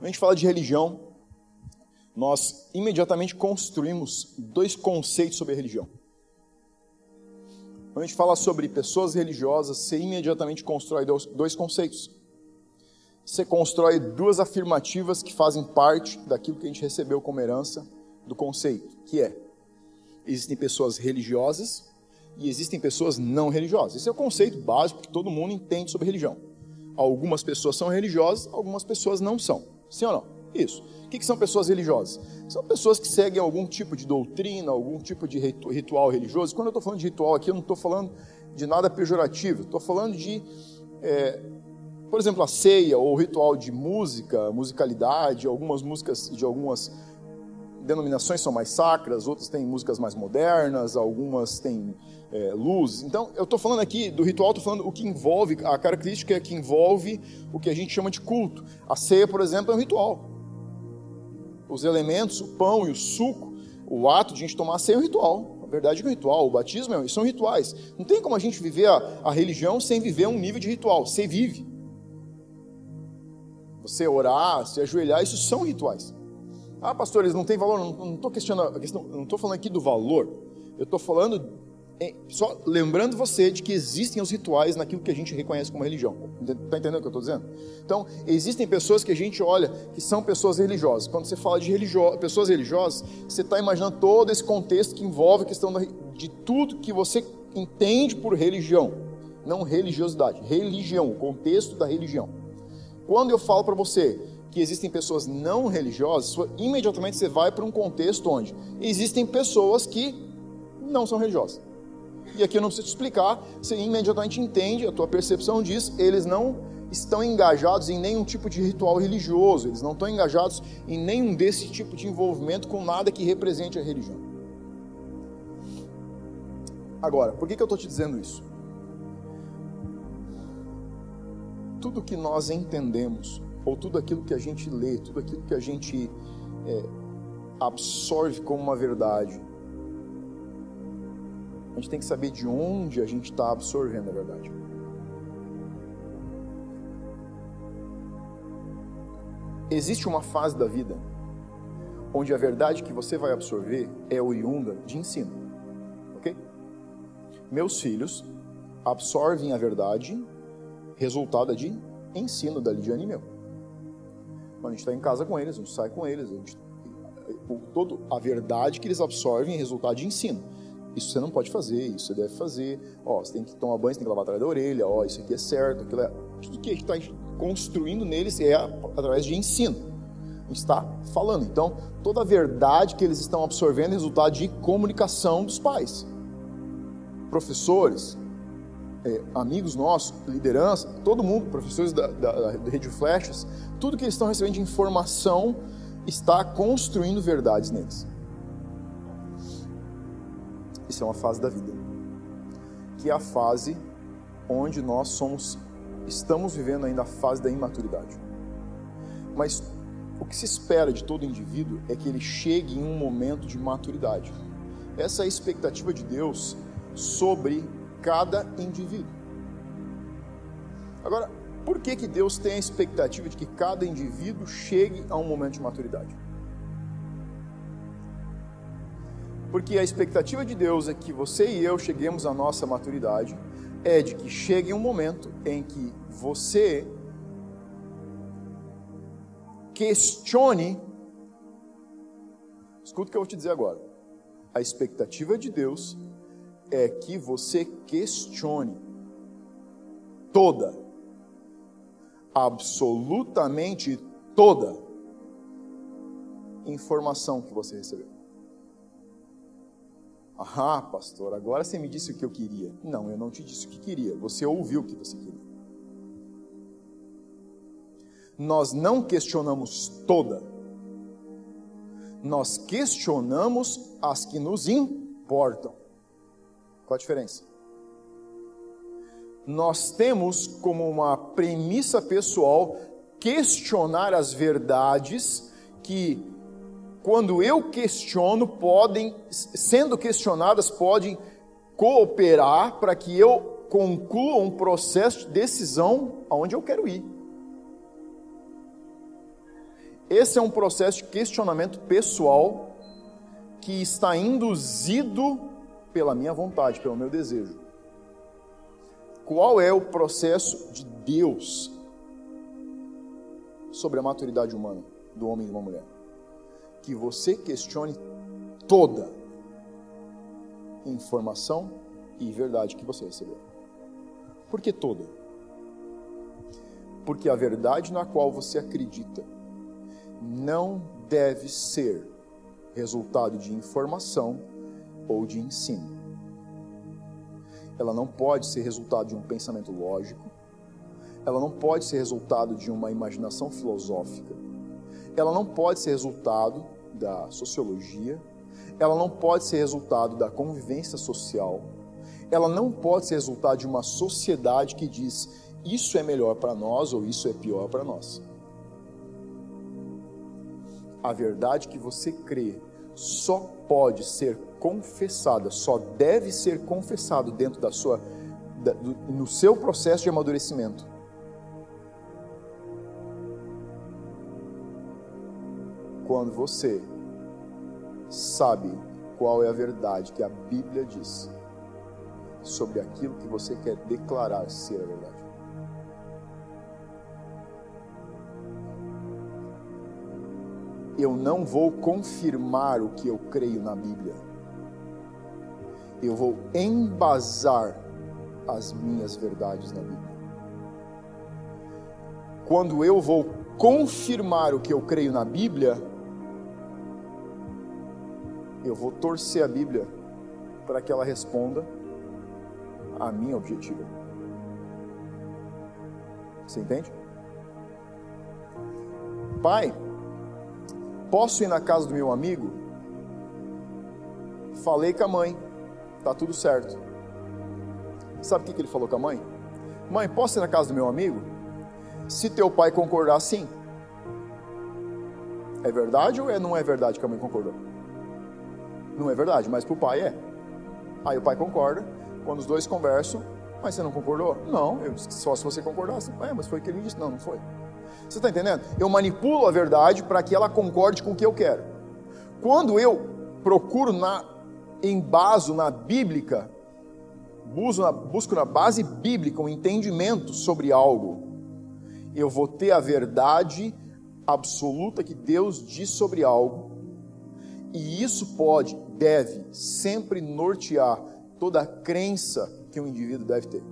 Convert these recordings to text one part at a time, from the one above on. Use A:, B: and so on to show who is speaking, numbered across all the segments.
A: Quando a gente fala de religião, nós imediatamente construímos dois conceitos sobre a religião. Quando a gente fala sobre pessoas religiosas, você imediatamente constrói dois conceitos. Você constrói duas afirmativas que fazem parte daquilo que a gente recebeu como herança do conceito, que é: existem pessoas religiosas e existem pessoas não religiosas. Esse é o conceito básico que todo mundo entende sobre religião. Algumas pessoas são religiosas, algumas pessoas não são. Sim ou não? Isso. O que são pessoas religiosas? São pessoas que seguem algum tipo de doutrina, algum tipo de ritual religioso. Quando eu estou falando de ritual aqui, eu não estou falando de nada pejorativo. Estou falando de, é, por exemplo, a ceia ou o ritual de música, musicalidade, algumas músicas de algumas denominações são mais sacras, outras têm músicas mais modernas, algumas têm é, luz. Então, eu estou falando aqui do ritual, estou falando o que envolve, a característica que envolve o que a gente chama de culto. A ceia, por exemplo, é um ritual. Os elementos, o pão e o suco, o ato de a gente tomar a ceia é um ritual. A verdade é que é um ritual, o batismo é, são rituais. Não tem como a gente viver a, a religião sem viver um nível de ritual. Você vive. Você orar, se ajoelhar, isso são rituais. Ah, pastor, eles não têm valor. Não estou questionando não estou falando aqui do valor. Eu estou falando só lembrando você de que existem os rituais naquilo que a gente reconhece como religião. Está entendendo o que eu estou dizendo? Então, existem pessoas que a gente olha que são pessoas religiosas. Quando você fala de religio pessoas religiosas, você está imaginando todo esse contexto que envolve a questão de tudo que você entende por religião. Não religiosidade, religião, o contexto da religião. Quando eu falo para você que existem pessoas não religiosas, imediatamente você vai para um contexto onde existem pessoas que não são religiosas. E aqui eu não preciso te explicar, você imediatamente entende, a tua percepção diz, eles não estão engajados em nenhum tipo de ritual religioso, eles não estão engajados em nenhum desse tipo de envolvimento com nada que represente a religião. Agora, por que, que eu estou te dizendo isso? Tudo que nós entendemos, ou tudo aquilo que a gente lê, tudo aquilo que a gente é, absorve como uma verdade, a gente tem que saber de onde a gente está absorvendo a verdade. Existe uma fase da vida onde a verdade que você vai absorver é oriunda de ensino, ok? Meus filhos absorvem a verdade resultada de ensino da Lidiane meu. Quando a gente está em casa com eles, a gente sai com eles, a gente, todo, a verdade que eles absorvem é resultado de ensino. Isso você não pode fazer, isso você deve fazer. Ó, você tem que tomar banho, você tem que lavar atrás da orelha. Ó, isso aqui é certo, aquilo é. Tudo que a gente está construindo neles é através de ensino. A gente está falando. Então, toda a verdade que eles estão absorvendo é resultado de comunicação dos pais, professores, é, amigos nossos, liderança, todo mundo, professores da, da, da Rede Flechas, tudo que eles estão recebendo de informação está construindo verdades neles. Isso é uma fase da vida, que é a fase onde nós somos, estamos vivendo ainda a fase da imaturidade. Mas o que se espera de todo indivíduo é que ele chegue em um momento de maturidade. Essa é a expectativa de Deus sobre cada indivíduo. Agora, por que, que Deus tem a expectativa de que cada indivíduo chegue a um momento de maturidade? Porque a expectativa de Deus é que você e eu cheguemos à nossa maturidade, é de que chegue um momento em que você questione. Escuta o que eu vou te dizer agora. A expectativa de Deus é que você questione toda, absolutamente toda informação que você recebeu. Ah, pastor, agora você me disse o que eu queria. Não, eu não te disse o que queria. Você ouviu o que você queria. Nós não questionamos toda. Nós questionamos as que nos importam. Qual a diferença? Nós temos como uma premissa pessoal questionar as verdades que quando eu questiono, podem, sendo questionadas, podem cooperar para que eu conclua um processo de decisão aonde eu quero ir. Esse é um processo de questionamento pessoal que está induzido pela minha vontade, pelo meu desejo. Qual é o processo de Deus sobre a maturidade humana do homem e de uma mulher? Que você questione toda informação e verdade que você recebeu. Por que toda? Porque a verdade na qual você acredita não deve ser resultado de informação ou de ensino. Ela não pode ser resultado de um pensamento lógico, ela não pode ser resultado de uma imaginação filosófica, ela não pode ser resultado da sociologia, ela não pode ser resultado da convivência social, ela não pode ser resultado de uma sociedade que diz isso é melhor para nós ou isso é pior para nós. A verdade que você crê só pode ser confessada, só deve ser confessado dentro da sua da, do, no seu processo de amadurecimento. Quando você sabe qual é a verdade que a Bíblia diz sobre aquilo que você quer declarar ser a verdade. Eu não vou confirmar o que eu creio na Bíblia. Eu vou embasar as minhas verdades na Bíblia. Quando eu vou confirmar o que eu creio na Bíblia, eu vou torcer a Bíblia para que ela responda a minha objetiva. Você entende? Pai, posso ir na casa do meu amigo? Falei com a mãe, tá tudo certo. Sabe o que ele falou com a mãe? Mãe, posso ir na casa do meu amigo? Se teu pai concordar, sim. É verdade ou é, não é verdade que a mãe concordou? Não é verdade, mas para o pai é. Aí o pai concorda, quando os dois conversam, mas você não concordou? Não, eu disse só se você concordasse. É, mas foi o que ele disse. Não, não foi. Você está entendendo? Eu manipulo a verdade para que ela concorde com o que eu quero. Quando eu procuro na embaso na bíblica, busco na, base bíblica um entendimento sobre algo, eu vou ter a verdade absoluta que Deus diz sobre algo, e isso pode, deve sempre nortear toda a crença que um indivíduo deve ter.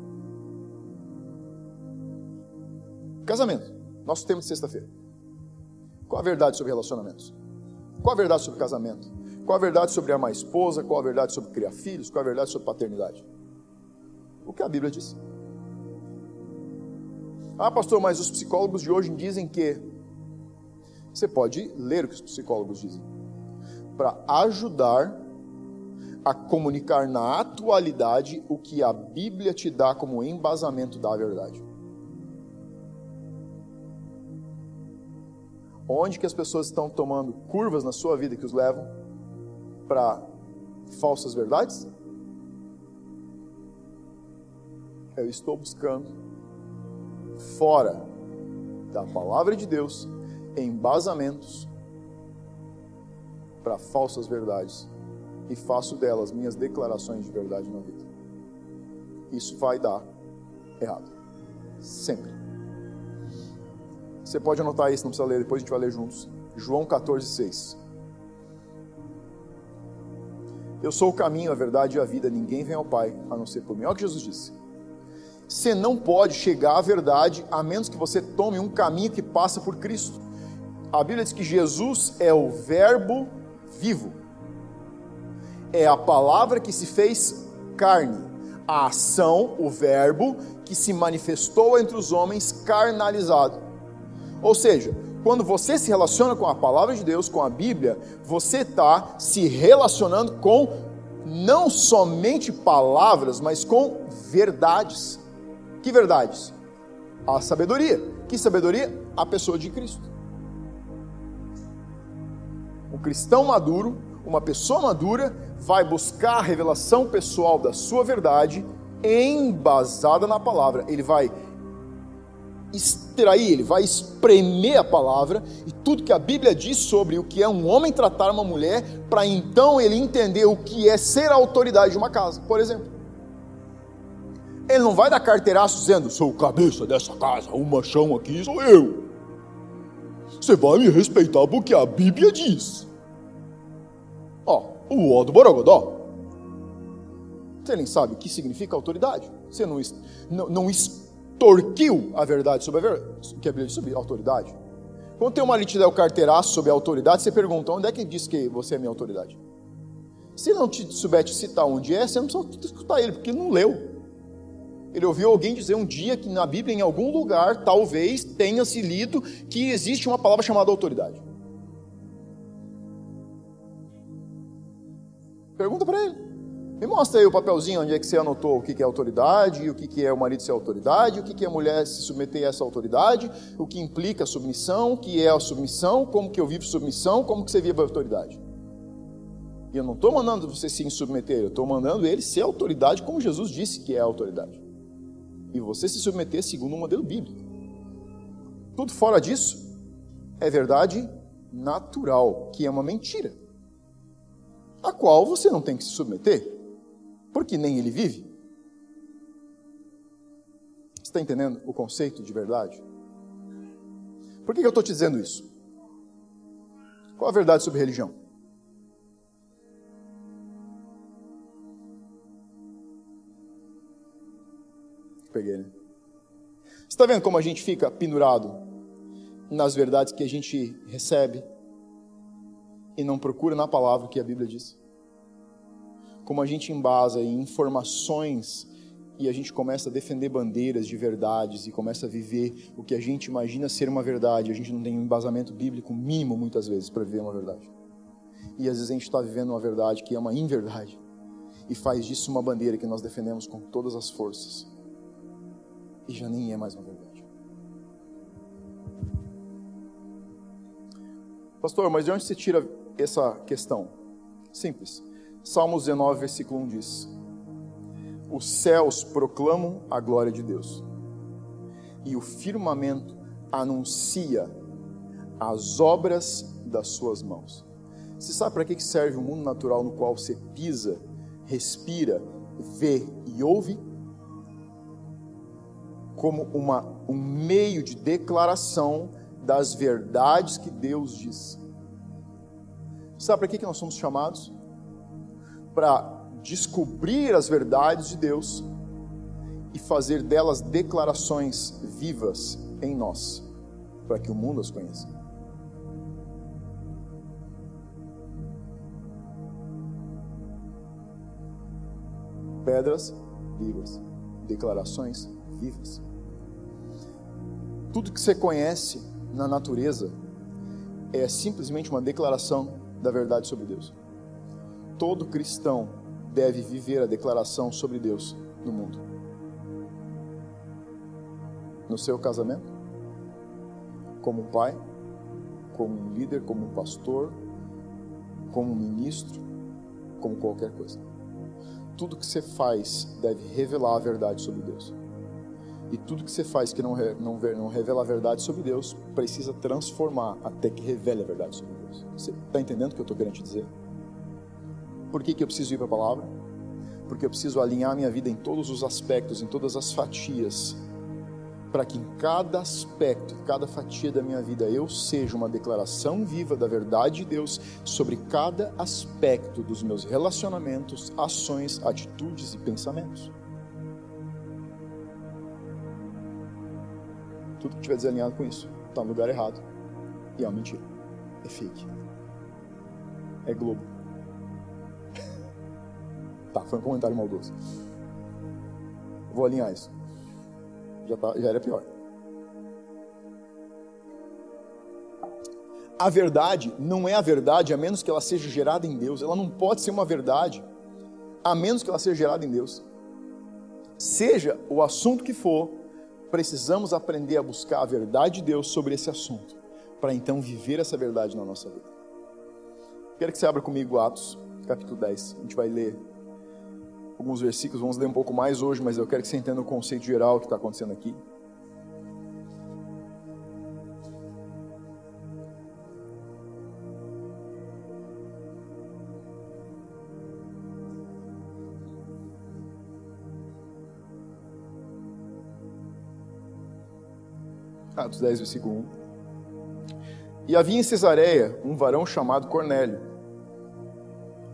A: Casamento, nosso tema de sexta-feira. Qual a verdade sobre relacionamentos? Qual a verdade sobre casamento? Qual a verdade sobre amar a esposa? Qual a verdade sobre criar filhos? Qual a verdade sobre paternidade? O que a Bíblia diz? Ah, pastor, mas os psicólogos de hoje dizem que. Você pode ler o que os psicólogos dizem. Para ajudar a comunicar na atualidade o que a Bíblia te dá como embasamento da verdade. Onde que as pessoas estão tomando curvas na sua vida que os levam para falsas verdades? Eu estou buscando fora da palavra de Deus embasamentos para falsas verdades e faço delas minhas declarações de verdade na vida. Isso vai dar errado. Sempre. Você pode anotar isso, não precisa ler, depois a gente vai ler juntos. João 14, 6. Eu sou o caminho, a verdade e a vida. Ninguém vem ao Pai a não ser por mim. Olha o que Jesus disse. Você não pode chegar à verdade a menos que você tome um caminho que passa por Cristo. A Bíblia diz que Jesus é o Verbo vivo é a palavra que se fez carne, a ação, o verbo que se manifestou entre os homens carnalizado. Ou seja, quando você se relaciona com a palavra de Deus, com a Bíblia, você está se relacionando com não somente palavras, mas com verdades. Que verdades? A sabedoria. Que sabedoria? A pessoa de Cristo. O cristão maduro, uma pessoa madura, vai buscar a revelação pessoal da sua verdade embasada na palavra. Ele vai extrair, ele vai espremer a palavra e tudo que a Bíblia diz sobre o que é um homem tratar uma mulher, para então ele entender o que é ser a autoridade de uma casa, por exemplo. Ele não vai dar carteiraço dizendo, sou cabeça dessa casa, o machão aqui sou eu. Você vai me respeitar porque a Bíblia diz. Ó, o ó do Borogodó. Você nem sabe o que significa autoridade. Você não, não, não extorquiu a verdade sobre a verdade, que a Bíblia diz sobre autoridade. Quando tem uma ali te o carteiraço sobre a autoridade, você pergunta, onde é que diz que você é minha autoridade? Se não te souber te citar onde é, você não precisa escutar ele, porque ele não leu. Ele ouviu alguém dizer um dia que na Bíblia, em algum lugar, talvez tenha se lido que existe uma palavra chamada autoridade. Pergunta para ele. Me mostra aí o papelzinho onde é que você anotou o que é autoridade, o que é o marido ser autoridade, o que é a mulher se submeter a essa autoridade, o que implica a submissão, o que é a submissão, como que eu vivo submissão, como que você vive a autoridade. E eu não estou mandando você se submeter, eu estou mandando ele ser autoridade como Jesus disse que é a autoridade. E você se submeter segundo o modelo bíblico. Tudo fora disso é verdade natural, que é uma mentira, a qual você não tem que se submeter porque nem ele vive. Você está entendendo o conceito de verdade? Por que eu estou te dizendo isso? Qual a verdade sobre religião? Peguei, né? Você está vendo como a gente fica pendurado nas verdades que a gente recebe e não procura na palavra o que a Bíblia diz? Como a gente embasa em informações e a gente começa a defender bandeiras de verdades e começa a viver o que a gente imagina ser uma verdade, a gente não tem um embasamento bíblico mínimo muitas vezes para viver uma verdade. E às vezes a gente está vivendo uma verdade que é uma inverdade e faz disso uma bandeira que nós defendemos com todas as forças e já nem é mais uma verdade. Pastor, mas de onde se tira essa questão? Simples. Salmos 19, versículo 1 diz: Os céus proclamam a glória de Deus, e o firmamento anuncia as obras das suas mãos. Você sabe para que serve o mundo natural no qual você pisa, respira, vê e ouve? Como uma, um meio de declaração das verdades que Deus diz. Sabe para que nós somos chamados? Para descobrir as verdades de Deus e fazer delas declarações vivas em nós, para que o mundo as conheça. Pedras vivas, declarações vivas. Tudo que você conhece na natureza é simplesmente uma declaração da verdade sobre Deus todo cristão deve viver a declaração sobre Deus no mundo. No seu casamento, como um pai, como um líder, como um pastor, como um ministro, como qualquer coisa. Tudo que você faz deve revelar a verdade sobre Deus. E tudo que você faz que não, não, não revela a verdade sobre Deus, precisa transformar até que revele a verdade sobre Deus. Você está entendendo o que eu estou querendo te dizer? Por que, que eu preciso ir para a palavra? Porque eu preciso alinhar minha vida em todos os aspectos, em todas as fatias, para que em cada aspecto, cada fatia da minha vida, eu seja uma declaração viva da verdade de Deus sobre cada aspecto dos meus relacionamentos, ações, atitudes e pensamentos. Tudo que estiver desalinhado com isso está no lugar errado e é uma mentira, é fake, é globo. Tá, foi um comentário maldoso. Vou alinhar isso. Já, tá, já era pior. A verdade não é a verdade a menos que ela seja gerada em Deus. Ela não pode ser uma verdade a menos que ela seja gerada em Deus. Seja o assunto que for, precisamos aprender a buscar a verdade de Deus sobre esse assunto, para então viver essa verdade na nossa vida. Quero que você abra comigo Atos, capítulo 10. A gente vai ler alguns versículos, vamos ler um pouco mais hoje, mas eu quero que você entenda o conceito geral que está acontecendo aqui. Atos 10, versículo 1. E havia em Cesareia um varão chamado Cornélio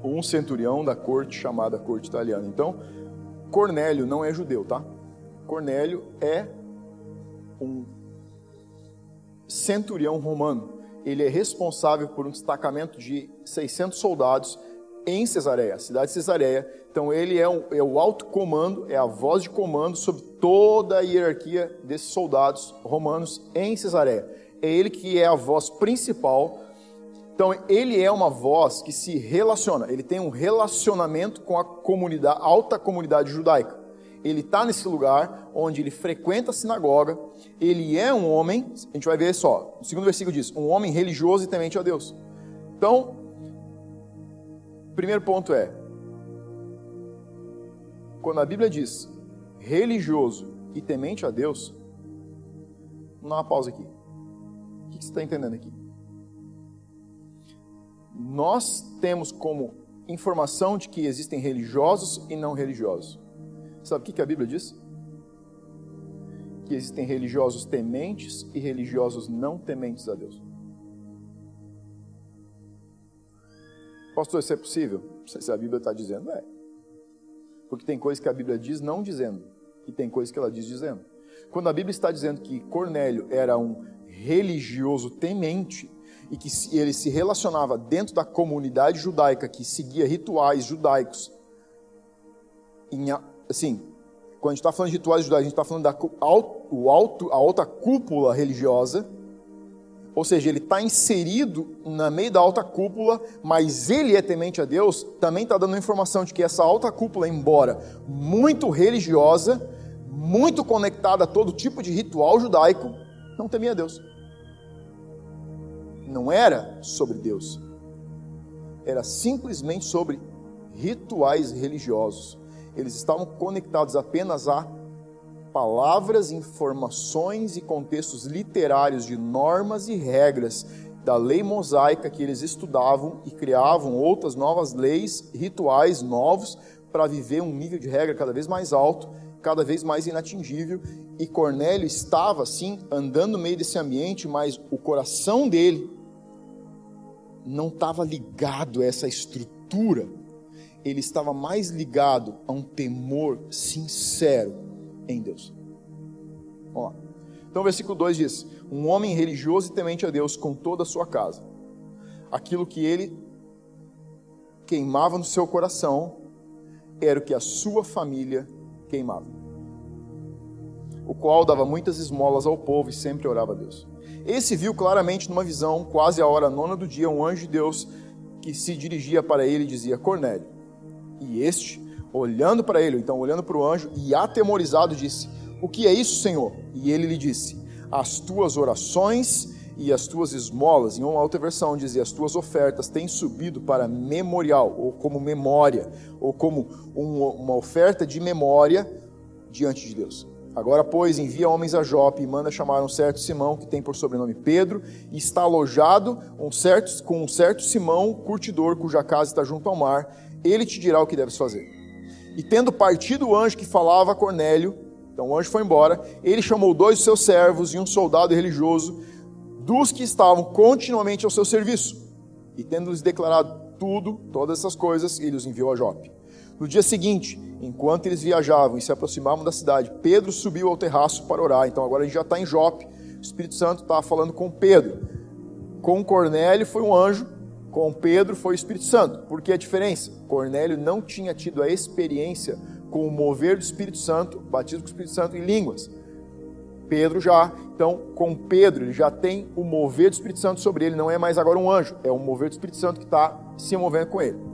A: um centurião da corte chamada corte italiana. Então, Cornélio não é judeu, tá? Cornélio é um centurião romano. Ele é responsável por um destacamento de 600 soldados em Cesareia, cidade de Cesareia. Então ele é, um, é, o alto comando, é a voz de comando sobre toda a hierarquia desses soldados romanos em Cesareia. É ele que é a voz principal. Então ele é uma voz que se relaciona, ele tem um relacionamento com a comunidade, alta comunidade judaica. Ele está nesse lugar onde ele frequenta a sinagoga, ele é um homem, a gente vai ver só, o segundo versículo diz, um homem religioso e temente a Deus. Então, primeiro ponto é, quando a Bíblia diz religioso e temente a Deus, vamos dar uma pausa aqui. O que você está entendendo aqui? Nós temos como informação de que existem religiosos e não religiosos. Sabe o que a Bíblia diz? Que existem religiosos tementes e religiosos não tementes a Deus. Pastor, isso é possível? Se a Bíblia está dizendo, é. Porque tem coisas que a Bíblia diz não dizendo, e tem coisas que ela diz dizendo. Quando a Bíblia está dizendo que Cornélio era um religioso temente, e que ele se relacionava dentro da comunidade judaica que seguia rituais judaicos, em, assim, quando a gente está falando de rituais judaicos, a gente está falando da o alto, a alta cúpula religiosa, ou seja, ele está inserido na meio da alta cúpula, mas ele é temente a Deus, também está dando informação de que essa alta cúpula, embora muito religiosa, muito conectada a todo tipo de ritual judaico, não temia a Deus. Não era sobre Deus, era simplesmente sobre rituais religiosos. Eles estavam conectados apenas a palavras, informações e contextos literários de normas e regras da lei mosaica que eles estudavam e criavam outras novas leis, rituais novos para viver um nível de regra cada vez mais alto, cada vez mais inatingível. E Cornélio estava assim andando no meio desse ambiente, mas o coração dele não estava ligado a essa estrutura. Ele estava mais ligado a um temor sincero em Deus. Ó. Então, o versículo 2 diz: Um homem religioso e temente a Deus com toda a sua casa. Aquilo que ele queimava no seu coração era o que a sua família queimava. O qual dava muitas esmolas ao povo e sempre orava a Deus. Esse viu claramente numa visão, quase a hora nona do dia, um anjo de Deus que se dirigia para ele e dizia: Cornélio. E este, olhando para ele, então olhando para o anjo, e atemorizado disse: O que é isso, Senhor? E ele lhe disse: As tuas orações e as tuas esmolas, em uma outra versão dizia, as tuas ofertas têm subido para memorial, ou como memória, ou como uma oferta de memória diante de Deus. Agora, pois, envia homens a Jope e manda chamar um certo Simão, que tem por sobrenome Pedro, e está alojado um certo, com um certo Simão, curtidor, cuja casa está junto ao mar. Ele te dirá o que deves fazer. E tendo partido o anjo que falava a Cornélio, então o anjo foi embora, ele chamou dois de seus servos e um soldado religioso, dos que estavam continuamente ao seu serviço. E tendo-lhes declarado tudo, todas essas coisas, ele os enviou a Jope. No dia seguinte, enquanto eles viajavam e se aproximavam da cidade, Pedro subiu ao terraço para orar. Então agora a gente já está em Jope. O Espírito Santo está falando com Pedro. Com Cornélio foi um anjo, com Pedro foi o Espírito Santo. Por que a diferença? Cornélio não tinha tido a experiência com o mover do Espírito Santo, batismo com o Espírito Santo em línguas. Pedro já, então, com Pedro, ele já tem o mover do Espírito Santo sobre ele, não é mais agora um anjo, é o mover do Espírito Santo que está se movendo com ele.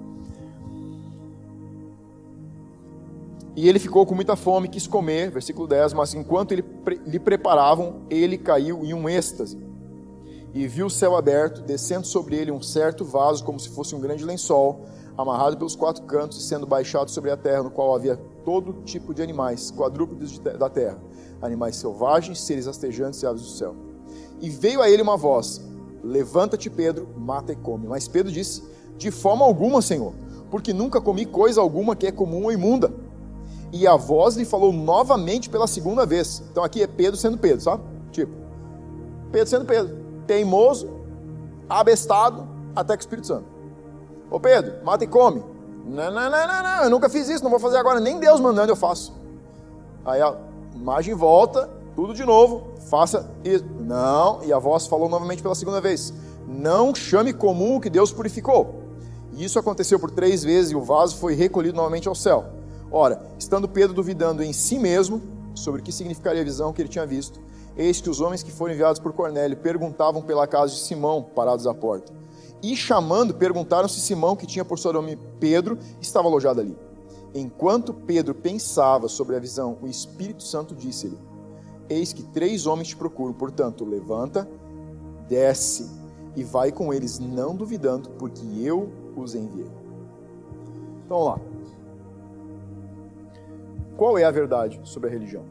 A: E ele ficou com muita fome, quis comer, versículo 10, mas enquanto ele, lhe preparavam, ele caiu em um êxtase e viu o céu aberto, descendo sobre ele um certo vaso, como se fosse um grande lençol, amarrado pelos quatro cantos e sendo baixado sobre a terra, no qual havia todo tipo de animais, quadrúpedes da terra, animais selvagens, seres rastejantes e aves do céu. E veio a ele uma voz: Levanta-te, Pedro, mata e come. Mas Pedro disse: De forma alguma, Senhor, porque nunca comi coisa alguma que é comum ou imunda. E a voz lhe falou novamente pela segunda vez. Então aqui é Pedro sendo Pedro, sabe? Tipo, Pedro sendo Pedro, teimoso, abestado, até que o Espírito Santo. Ô Pedro, mata e come. Não, não, não, não, não, eu nunca fiz isso, não vou fazer agora, nem Deus mandando eu faço. Aí a imagem volta, tudo de novo, faça isso. Não, e a voz falou novamente pela segunda vez: Não chame comum o que Deus purificou. E isso aconteceu por três vezes e o vaso foi recolhido novamente ao céu. Ora, estando Pedro duvidando em si mesmo sobre o que significaria a visão que ele tinha visto, eis que os homens que foram enviados por Cornélio perguntavam pela casa de Simão, parados à porta. E chamando, perguntaram se Simão, que tinha por seu nome Pedro, estava alojado ali. Enquanto Pedro pensava sobre a visão, o Espírito Santo disse-lhe: Eis que três homens te procuram, portanto, levanta, desce e vai com eles, não duvidando, porque eu os enviei. Então vamos lá. Qual é a verdade sobre a religião?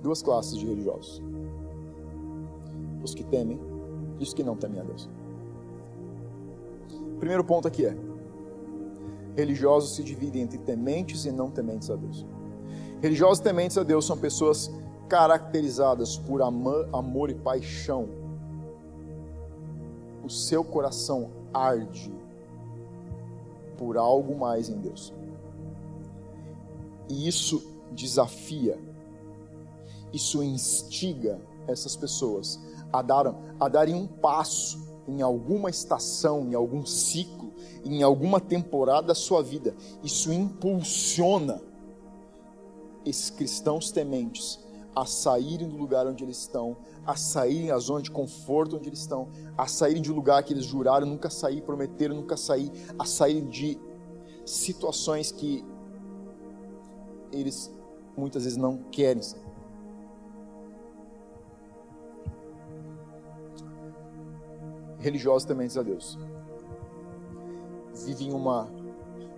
A: Duas classes de religiosos: os que temem e os que não temem a Deus. Primeiro ponto aqui é: religiosos se dividem entre tementes e não tementes a Deus. Religiosos tementes a Deus são pessoas caracterizadas por amor e paixão. O seu coração arde por algo mais em Deus. E isso desafia, isso instiga essas pessoas a, dar, a darem um passo em alguma estação, em algum ciclo, em alguma temporada da sua vida. Isso impulsiona esses cristãos tementes a saírem do lugar onde eles estão, a saírem da zona de conforto onde eles estão, a saírem de um lugar que eles juraram nunca sair, prometeram nunca sair, a saírem de situações que eles muitas vezes não querem. Religiosos tementes a Deus vivem uma,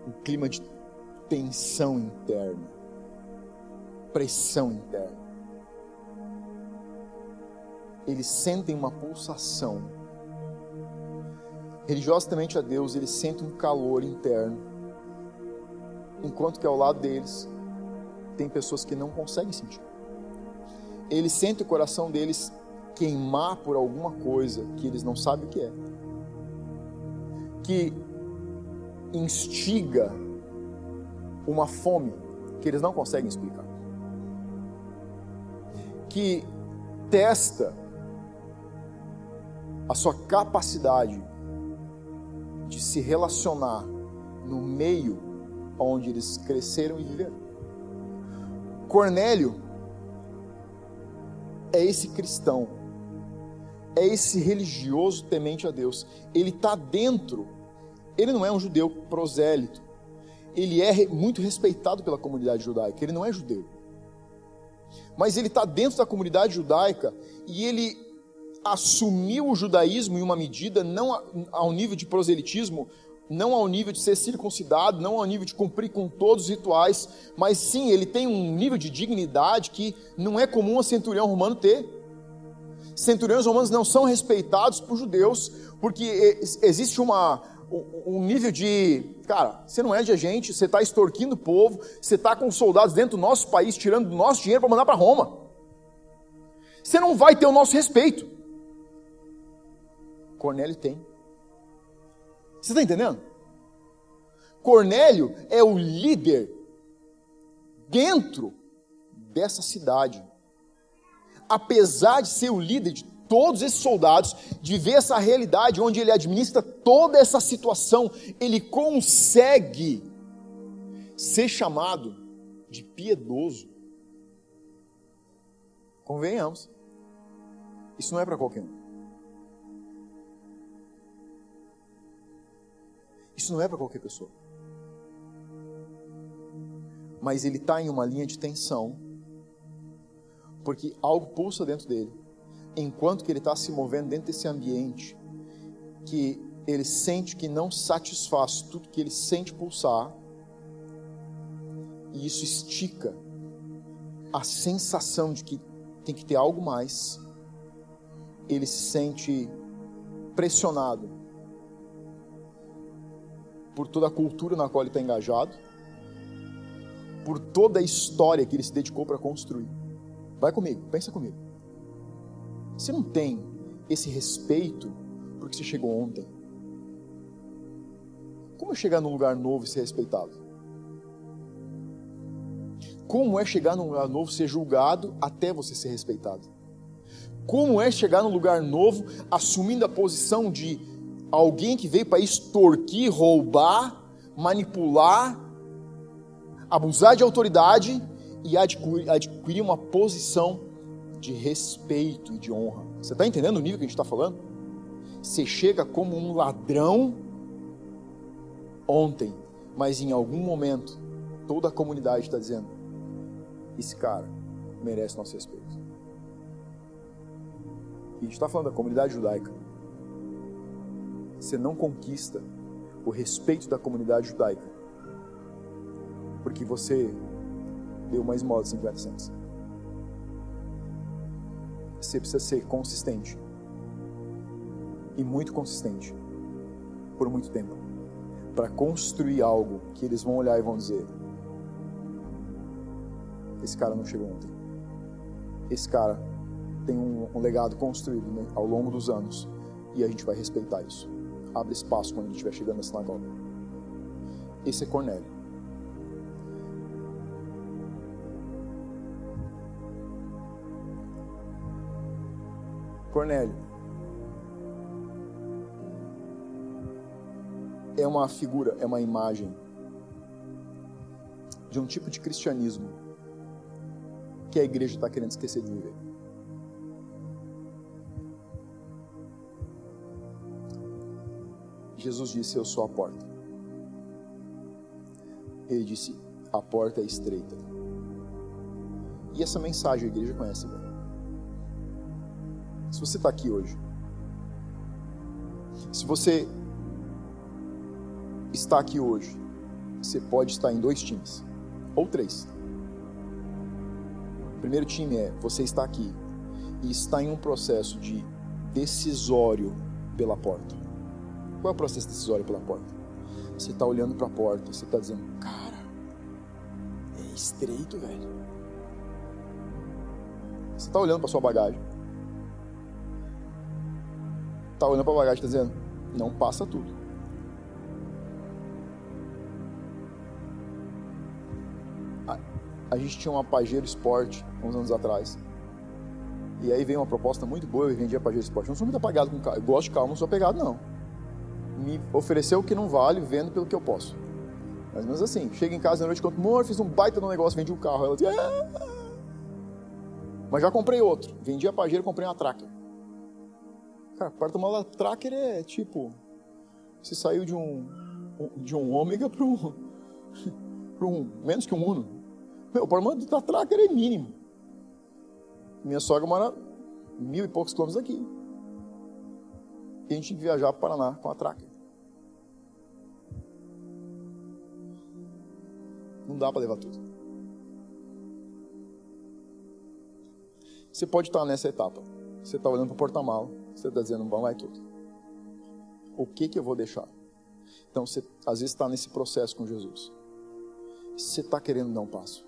A: um clima de tensão interna, pressão interna eles sentem uma pulsação. Religiosamente a Deus, eles sentem um calor interno. Enquanto que ao lado deles, tem pessoas que não conseguem sentir. Eles sentem o coração deles queimar por alguma coisa que eles não sabem o que é. Que instiga uma fome que eles não conseguem explicar. Que testa a sua capacidade de se relacionar no meio onde eles cresceram e viveram. Cornélio é esse cristão, é esse religioso temente a Deus. Ele está dentro, ele não é um judeu prosélito, ele é muito respeitado pela comunidade judaica, ele não é judeu. Mas ele está dentro da comunidade judaica e ele assumiu o judaísmo em uma medida, não ao nível de proselitismo, não ao nível de ser circuncidado, não ao nível de cumprir com todos os rituais, mas sim, ele tem um nível de dignidade que não é comum a centurião romano ter. Centuriões romanos não são respeitados por judeus, porque existe uma, um nível de, cara, você não é de agente, você está extorquindo o povo, você está com soldados dentro do nosso país, tirando do nosso dinheiro para mandar para Roma. Você não vai ter o nosso respeito. Cornélio tem. Você está entendendo? Cornélio é o líder dentro dessa cidade. Apesar de ser o líder de todos esses soldados, de ver essa realidade onde ele administra toda essa situação, ele consegue ser chamado de piedoso. Convenhamos. Isso não é para qualquer um. Isso não é para qualquer pessoa. Mas ele está em uma linha de tensão, porque algo pulsa dentro dele, enquanto que ele está se movendo dentro desse ambiente, que ele sente que não satisfaz tudo que ele sente pulsar, e isso estica a sensação de que tem que ter algo mais, ele se sente pressionado por toda a cultura na qual ele está engajado, por toda a história que ele se dedicou para construir. Vai comigo, pensa comigo. Você não tem esse respeito porque você chegou ontem. Como é chegar num lugar novo e ser respeitado? Como é chegar num lugar novo e ser julgado até você ser respeitado? Como é chegar num lugar novo assumindo a posição de alguém que veio para extorquir, roubar, manipular, abusar de autoridade e adquirir, uma posição de respeito e de honra. Você está entendendo o nível que a gente está falando? Você chega como um ladrão ontem, mas em algum momento toda a comunidade está dizendo: esse cara merece nosso respeito. E a gente está falando da comunidade judaica. Você não conquista o respeito da comunidade judaica porque você deu uma esmola de 50 centos. Você precisa ser consistente. E muito consistente. Por muito tempo. Para construir algo que eles vão olhar e vão dizer: Esse cara não chegou ontem. Esse cara tem um, um legado construído né, ao longo dos anos. E a gente vai respeitar isso. Abre espaço quando a gente estiver chegando na sinagoga. Esse é Cornélio. Cornélio é uma figura, é uma imagem de um tipo de cristianismo que a igreja está querendo esquecer de viver. Jesus disse: Eu sou a porta. Ele disse: A porta é estreita. E essa mensagem a igreja conhece bem. Se você está aqui hoje, se você está aqui hoje, você pode estar em dois times, ou três. O primeiro time é você está aqui e está em um processo de decisório pela porta. Qual é o processo decisório pela porta? Você está olhando para a porta, você está dizendo, cara, é estreito, velho. Você está olhando para sua bagagem tá olhando para a bagagem está dizendo: não passa tudo. A, a gente tinha uma Pajero Sport uns anos atrás. E aí veio uma proposta muito boa, eu vendia Pajero Sport. Eu não sou muito apagado com carro, eu gosto de carro, não sou apegado não. Me ofereceu o que não vale, vendo pelo que eu posso. Mas menos assim, chega em casa à noite e conto, amor, fiz um baita no negócio, vendi um carro. Ela diz, ah! mas já comprei outro. Vendi a Pajero, comprei uma Tracker. Cara, porta-mala tracker é tipo. Você saiu de um, de um ômega para um, para um. menos que um Uno. Meu, o porta-mala da tracker é mínimo. Minha sogra mora mil e poucos quilômetros daqui. E a gente tinha que viajar para o Paraná com a tracker. Não dá para levar tudo. Você pode estar nessa etapa. Você está olhando para o porta-mala. Você está dizendo, vamos vai tudo. O que, que eu vou deixar? Então, você às vezes está nesse processo com Jesus. Você está querendo dar um passo.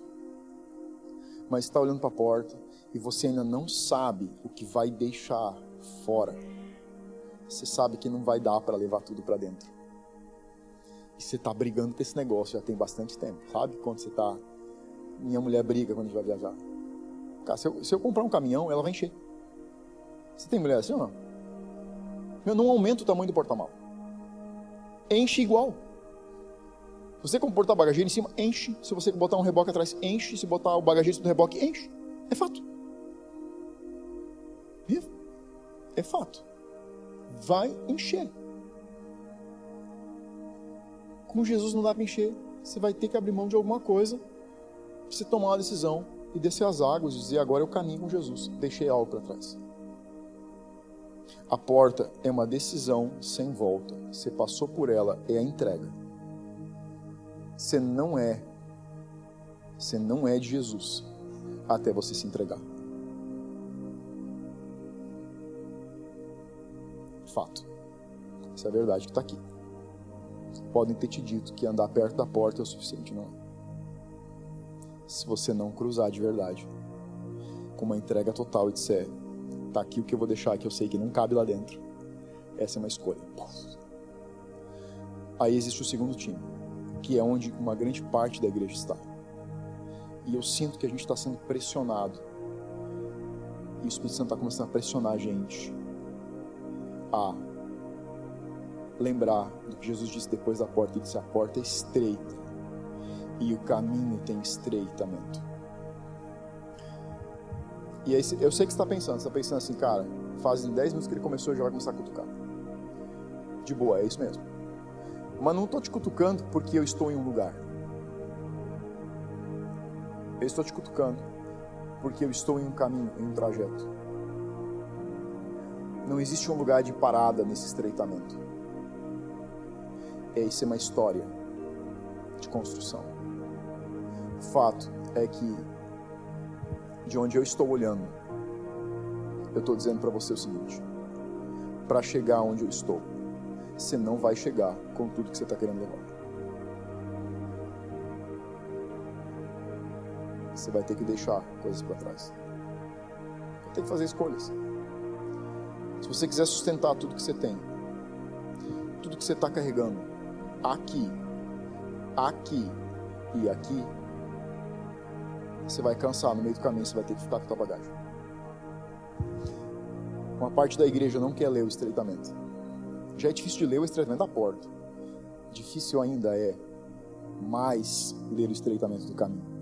A: Mas está olhando para a porta e você ainda não sabe o que vai deixar fora. Você sabe que não vai dar para levar tudo para dentro. Você está brigando com esse negócio já tem bastante tempo. Sabe quando você está. Minha mulher briga quando a gente vai viajar. Cara, se eu, se eu comprar um caminhão, ela vai encher. Você tem mulher assim ou não? Meu, não aumenta o tamanho do porta-mal. Enche igual. Se você comportar a bagageira em cima, enche. Se você botar um reboque atrás, enche. Se botar o bagageiro do reboque, enche. É fato. É fato. Vai encher. Com Jesus não dá para encher. Você vai ter que abrir mão de alguma coisa para você tomar uma decisão e descer as águas e dizer agora eu caminho com Jesus. Deixei algo para trás. A porta é uma decisão sem volta. Você passou por ela, é a entrega. Você não é, você não é de Jesus até você se entregar. Fato. Essa é a verdade que está aqui. Podem ter te dito que andar perto da porta é o suficiente, não? Se você não cruzar de verdade, com uma entrega total e disser: tá aqui o que eu vou deixar que eu sei que não cabe lá dentro. Essa é uma escolha. Aí existe o segundo time, que é onde uma grande parte da igreja está. E eu sinto que a gente está sendo pressionado. E o Espírito Santo está começando a pressionar a gente a lembrar do que Jesus disse depois da porta. Ele disse: a porta é estreita e o caminho tem estreitamento. E aí, eu sei que você está pensando, você está pensando assim, cara, fazem 10 minutos que ele começou e já vai começar a cutucar. De boa, é isso mesmo. Mas não estou te cutucando porque eu estou em um lugar. Eu estou te cutucando porque eu estou em um caminho, em um trajeto. Não existe um lugar de parada nesse estreitamento. Essa é uma história de construção. O fato é que, de onde eu estou olhando, eu estou dizendo para você o seguinte: para chegar onde eu estou, você não vai chegar com tudo que você está querendo levar. Você vai ter que deixar coisas para trás. Vai ter que fazer escolhas. Se você quiser sustentar tudo que você tem, tudo que você está carregando, aqui, aqui e aqui, você vai cansar no meio do caminho, você vai ter que ficar com a tua bagagem. Uma parte da igreja não quer ler o estreitamento. Já é difícil de ler o estreitamento da porta. Difícil ainda é mais ler o estreitamento do caminho.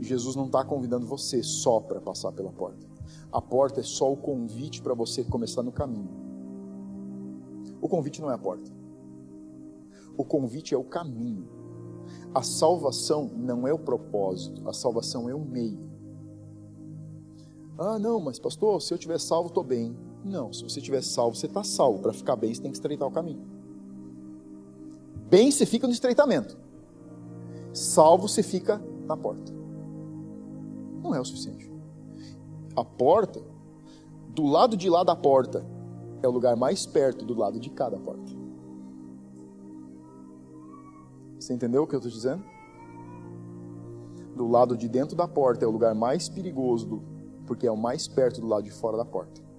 A: Jesus não está convidando você só para passar pela porta. A porta é só o convite para você começar no caminho. O convite não é a porta. O convite é o caminho. A salvação não é o propósito, a salvação é o meio. Ah, não, mas pastor, se eu tiver salvo, estou bem. Não, se você tiver salvo, você está salvo. Para ficar bem, você tem que estreitar o caminho. Bem, você fica no estreitamento. Salvo, você fica na porta. Não é o suficiente. A porta, do lado de lá da porta, é o lugar mais perto do lado de cada porta. Você entendeu o que eu estou dizendo? Do lado de dentro da porta é o lugar mais perigoso, porque é o mais perto do lado de fora da porta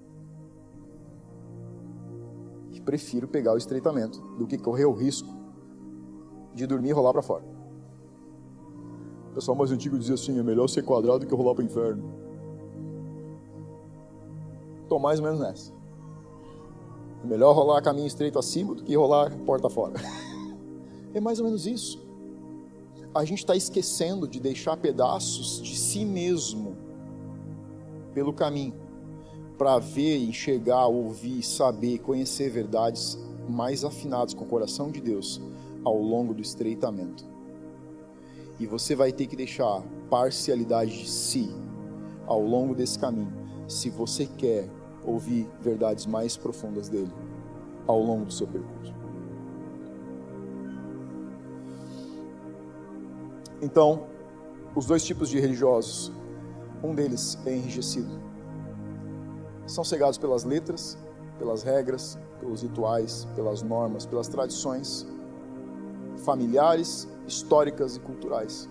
A: prefiro pegar o estreitamento do que correr o risco de dormir e rolar para fora. O pessoal mais antigo dizia assim: é melhor ser quadrado do que rolar para o inferno. Estou mais ou menos nessa. É melhor rolar caminho estreito acima do que rolar porta fora. é mais ou menos isso. A gente está esquecendo de deixar pedaços de si mesmo pelo caminho para ver, enxergar, ouvir, saber, conhecer verdades mais afinadas com o coração de Deus ao longo do estreitamento. E você vai ter que deixar parcialidade de si ao longo desse caminho, se você quer ouvir verdades mais profundas dele ao longo do seu percurso. Então, os dois tipos de religiosos, um deles é enrijecido são cegados pelas letras, pelas regras, pelos rituais, pelas normas, pelas tradições familiares, históricas e culturais.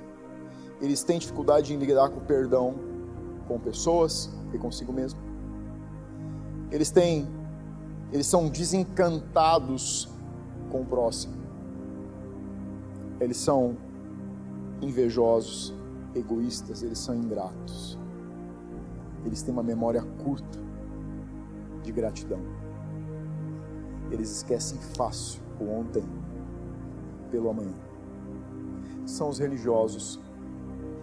A: Eles têm dificuldade em lidar com o perdão com pessoas e consigo mesmo. Eles têm eles são desencantados com o próximo. Eles são invejosos, egoístas, eles são ingratos. Eles têm uma memória curta de gratidão. Eles esquecem fácil o ontem pelo amanhã. São os religiosos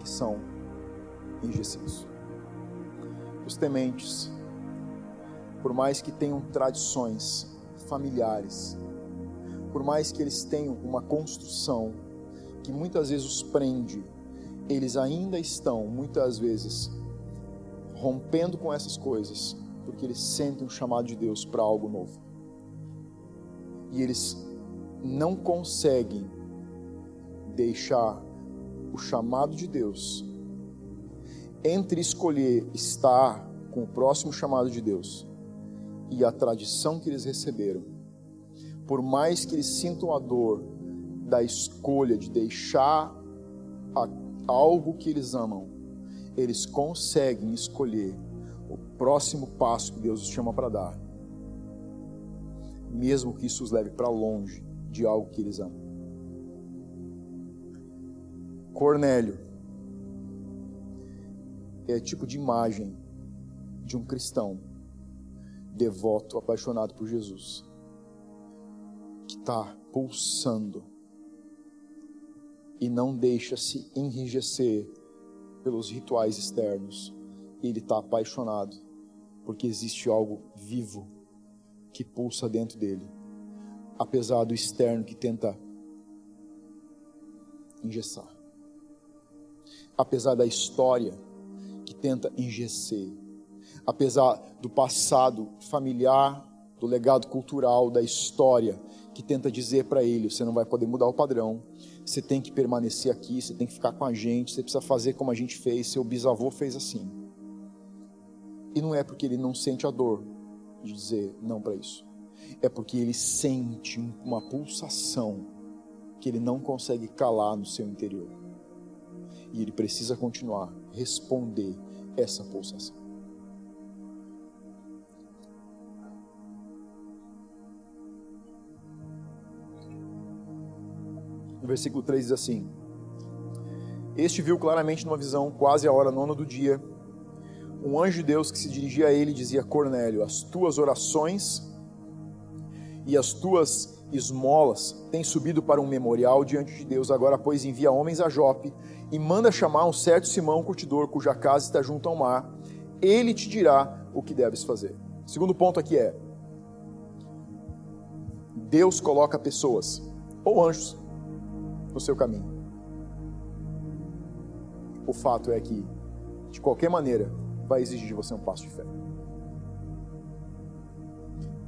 A: que são enrijecidos. Os tementes, por mais que tenham tradições familiares, por mais que eles tenham uma construção que muitas vezes os prende, eles ainda estão, muitas vezes, rompendo com essas coisas porque eles sentem o chamado de Deus para algo novo. E eles não conseguem deixar o chamado de Deus entre escolher estar com o próximo chamado de Deus e a tradição que eles receberam. Por mais que eles sintam a dor da escolha de deixar algo que eles amam, eles conseguem escolher o próximo passo que Deus os chama para dar, mesmo que isso os leve para longe de algo que eles amam. Cornélio é tipo de imagem de um cristão devoto, apaixonado por Jesus, que está pulsando e não deixa se enrijecer pelos rituais externos. Ele está apaixonado porque existe algo vivo que pulsa dentro dele, apesar do externo que tenta engessar, apesar da história que tenta engesser, apesar do passado familiar, do legado cultural, da história, que tenta dizer para ele: você não vai poder mudar o padrão, você tem que permanecer aqui, você tem que ficar com a gente, você precisa fazer como a gente fez, seu bisavô fez assim. E não é porque ele não sente a dor de dizer não para isso, é porque ele sente uma pulsação que ele não consegue calar no seu interior. E ele precisa continuar, responder essa pulsação. No versículo 3 diz assim: Este viu claramente numa visão, quase a hora nona do dia, um anjo de Deus que se dirigia a ele e dizia: Cornélio, as tuas orações e as tuas esmolas têm subido para um memorial diante de Deus. Agora, pois, envia homens a Jope e manda chamar um certo Simão curtidor, cuja casa está junto ao mar. Ele te dirá o que deves fazer. Segundo ponto aqui é: Deus coloca pessoas ou anjos no seu caminho. O fato é que, de qualquer maneira, vai exigir de você um passo de fé.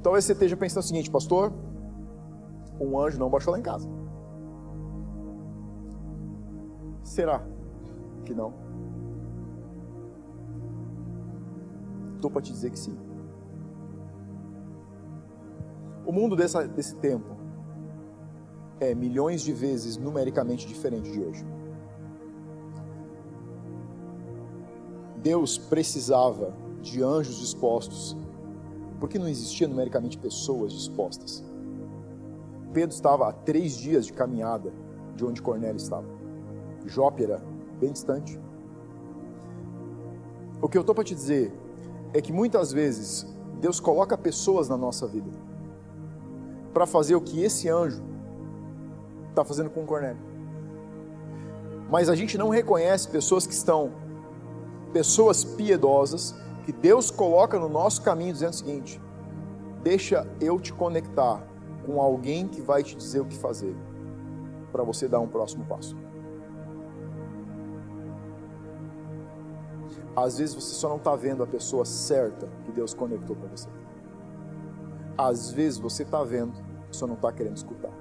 A: Talvez você esteja pensando o seguinte, pastor, um anjo não baixou lá em casa. Será que não? Estou para te dizer que sim. O mundo dessa, desse tempo é milhões de vezes numericamente diferente de hoje. Deus precisava de anjos dispostos, porque não existia numericamente pessoas dispostas. Pedro estava a três dias de caminhada de onde Cornélio estava. Jope era bem distante. O que eu estou para te dizer é que muitas vezes Deus coloca pessoas na nossa vida para fazer o que esse anjo está fazendo com Cornélio. Mas a gente não reconhece pessoas que estão, pessoas piedosas, que Deus coloca no nosso caminho dizendo o seguinte: deixa eu te conectar com alguém que vai te dizer o que fazer, para você dar um próximo passo. Às vezes você só não está vendo a pessoa certa que Deus conectou para você. Às vezes você está vendo, só não está querendo escutar.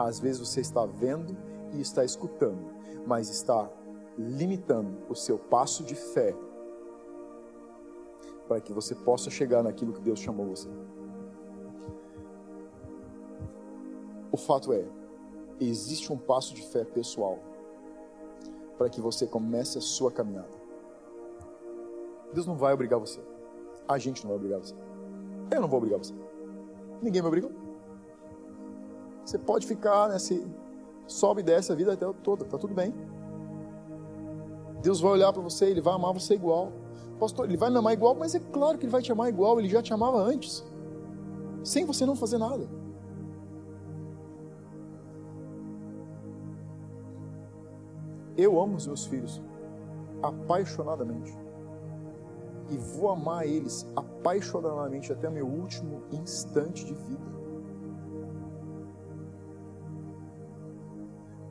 A: Às vezes você está vendo e está escutando, mas está limitando o seu passo de fé para que você possa chegar naquilo que Deus chamou você. O fato é, existe um passo de fé pessoal para que você comece a sua caminhada. Deus não vai obrigar você. A gente não vai obrigar você. Eu não vou obrigar você. Ninguém me obrigou. Você pode ficar nesse sobe e desce a vida até toda, tá tudo bem. Deus vai olhar para você, ele vai amar você igual. Pastor, ele vai me amar igual, mas é claro que ele vai te amar igual, ele já te amava antes. Sem você não fazer nada. Eu amo os meus filhos apaixonadamente. E vou amar eles apaixonadamente até o meu último instante de vida.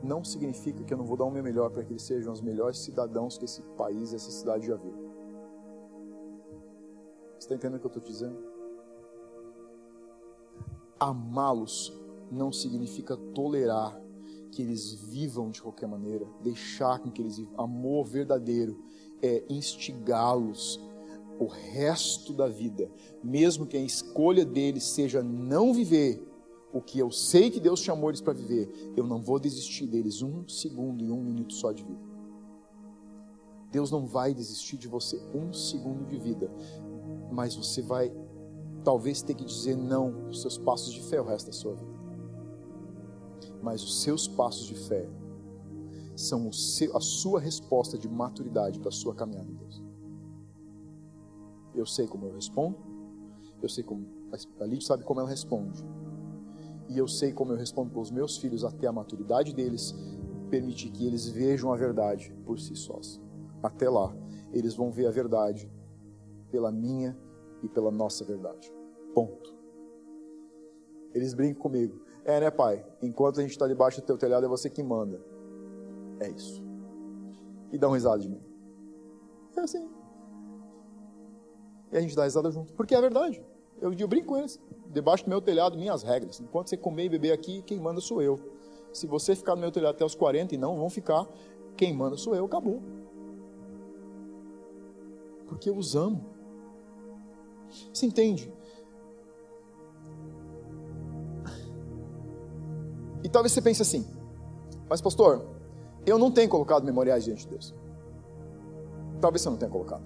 A: Não significa que eu não vou dar o meu melhor para que eles sejam os melhores cidadãos que esse país, essa cidade já viu. Você está entendendo o que eu estou dizendo? Amá-los não significa tolerar que eles vivam de qualquer maneira, deixar com que eles vivam. Amor verdadeiro é instigá-los o resto da vida, mesmo que a escolha deles seja não viver o que eu sei que Deus chamou eles para viver, eu não vou desistir deles um segundo e um minuto só de vida. Deus não vai desistir de você um segundo de vida, mas você vai talvez ter que dizer não os seus passos de fé o resto da sua vida. Mas os seus passos de fé são seu, a sua resposta de maturidade para a sua caminhada em Deus. Eu sei como eu respondo, eu sei como a Lídia sabe como ela responde, e eu sei como eu respondo para os meus filhos até a maturidade deles, permitir que eles vejam a verdade por si sós. Até lá, eles vão ver a verdade pela minha e pela nossa verdade. Ponto. Eles brincam comigo. É, né, pai? Enquanto a gente está debaixo do teu telhado, é você que manda. É isso. E dá uma risada de mim. É assim. E a gente dá risada junto. Porque é verdade. Eu, eu brinco com eles. Debaixo do meu telhado, minhas regras. Enquanto você comer e beber aqui, quem manda sou eu. Se você ficar no meu telhado até os 40 e não vão ficar, quem manda sou eu. Acabou. Porque eu os amo. Você entende? E talvez você pense assim, mas pastor, eu não tenho colocado memoriais diante de Deus. Talvez você não tenha colocado.